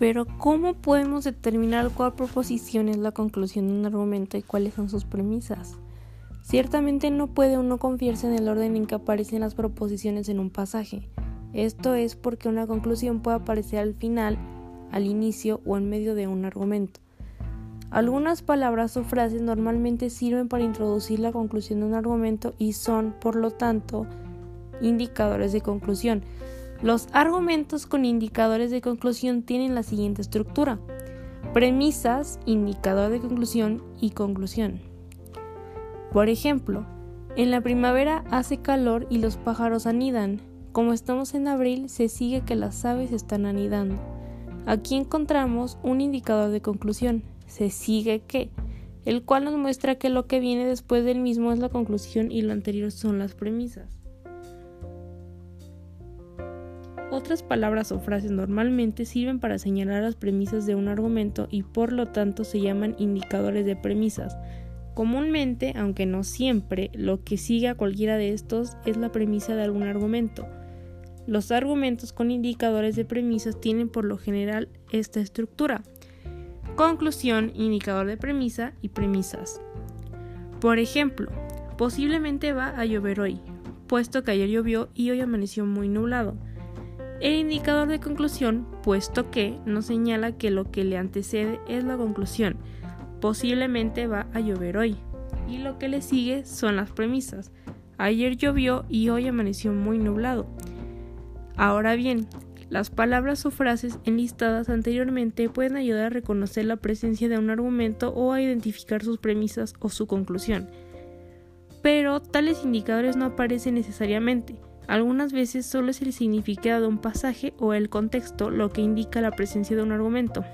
Pero ¿cómo podemos determinar cuál proposición es la conclusión de un argumento y cuáles son sus premisas? Ciertamente no puede uno confiarse en el orden en que aparecen las proposiciones en un pasaje. Esto es porque una conclusión puede aparecer al final, al inicio o en medio de un argumento. Algunas palabras o frases normalmente sirven para introducir la conclusión de un argumento y son, por lo tanto, indicadores de conclusión. Los argumentos con indicadores de conclusión tienen la siguiente estructura. Premisas, indicador de conclusión y conclusión. Por ejemplo, en la primavera hace calor y los pájaros anidan. Como estamos en abril, se sigue que las aves están anidando. Aquí encontramos un indicador de conclusión, se sigue que, el cual nos muestra que lo que viene después del mismo es la conclusión y lo anterior son las premisas. Otras palabras o frases normalmente sirven para señalar las premisas de un argumento y por lo tanto se llaman indicadores de premisas. Comúnmente, aunque no siempre, lo que sigue a cualquiera de estos es la premisa de algún argumento. Los argumentos con indicadores de premisas tienen por lo general esta estructura. Conclusión, indicador de premisa y premisas. Por ejemplo, posiblemente va a llover hoy, puesto que ayer llovió y hoy amaneció muy nublado. El indicador de conclusión, puesto que nos señala que lo que le antecede es la conclusión, posiblemente va a llover hoy. Y lo que le sigue son las premisas. Ayer llovió y hoy amaneció muy nublado. Ahora bien, las palabras o frases enlistadas anteriormente pueden ayudar a reconocer la presencia de un argumento o a identificar sus premisas o su conclusión. Pero tales indicadores no aparecen necesariamente. Algunas veces solo es el significado de un pasaje o el contexto lo que indica la presencia de un argumento.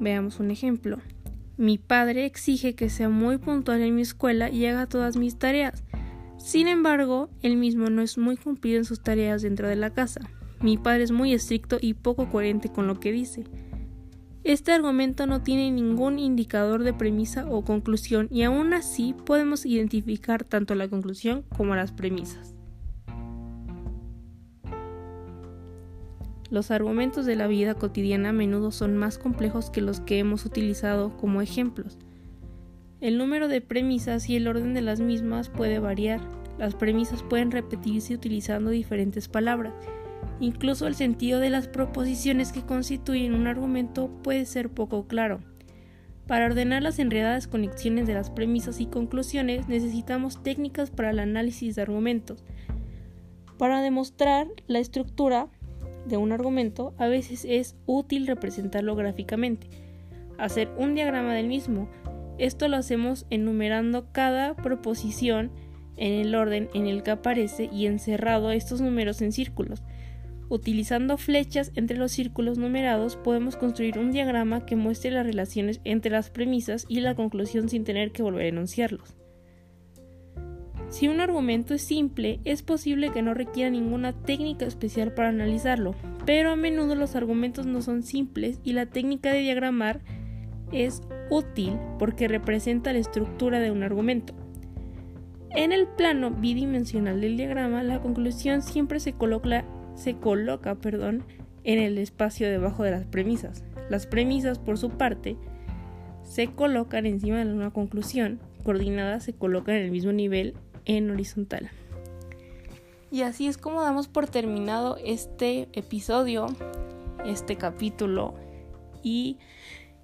Veamos un ejemplo. Mi padre exige que sea muy puntual en mi escuela y haga todas mis tareas. Sin embargo, él mismo no es muy cumplido en sus tareas dentro de la casa. Mi padre es muy estricto y poco coherente con lo que dice. Este argumento no tiene ningún indicador de premisa o conclusión y aún así podemos identificar tanto la conclusión como las premisas. Los argumentos de la vida cotidiana a menudo son más complejos que los que hemos utilizado como ejemplos. El número de premisas y el orden de las mismas puede variar. Las premisas pueden repetirse utilizando diferentes palabras. Incluso el sentido de las proposiciones que constituyen un argumento puede ser poco claro. Para ordenar las enredadas conexiones de las premisas y conclusiones necesitamos técnicas para el análisis de argumentos. Para demostrar la estructura de un argumento a veces es útil representarlo gráficamente, hacer un diagrama del mismo, esto lo hacemos enumerando cada proposición en el orden en el que aparece y encerrado estos números en círculos. Utilizando flechas entre los círculos numerados podemos construir un diagrama que muestre las relaciones entre las premisas y la conclusión sin tener que volver a enunciarlos. Si un argumento es simple, es posible que no requiera ninguna técnica especial para analizarlo, pero a menudo los argumentos no son simples y la técnica de diagramar es útil porque representa la estructura de un argumento. En el plano bidimensional del diagrama, la conclusión siempre se coloca, se coloca perdón, en el espacio debajo de las premisas. Las premisas, por su parte, se colocan encima de una conclusión, coordinadas se colocan en el mismo nivel en horizontal. Y así es como damos por terminado este episodio, este capítulo y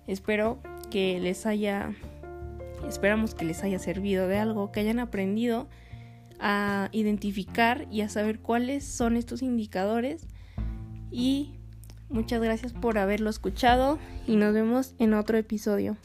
espero que les haya, esperamos que les haya servido de algo, que hayan aprendido a identificar y a saber cuáles son estos indicadores. Y muchas gracias por haberlo escuchado y nos vemos en otro episodio.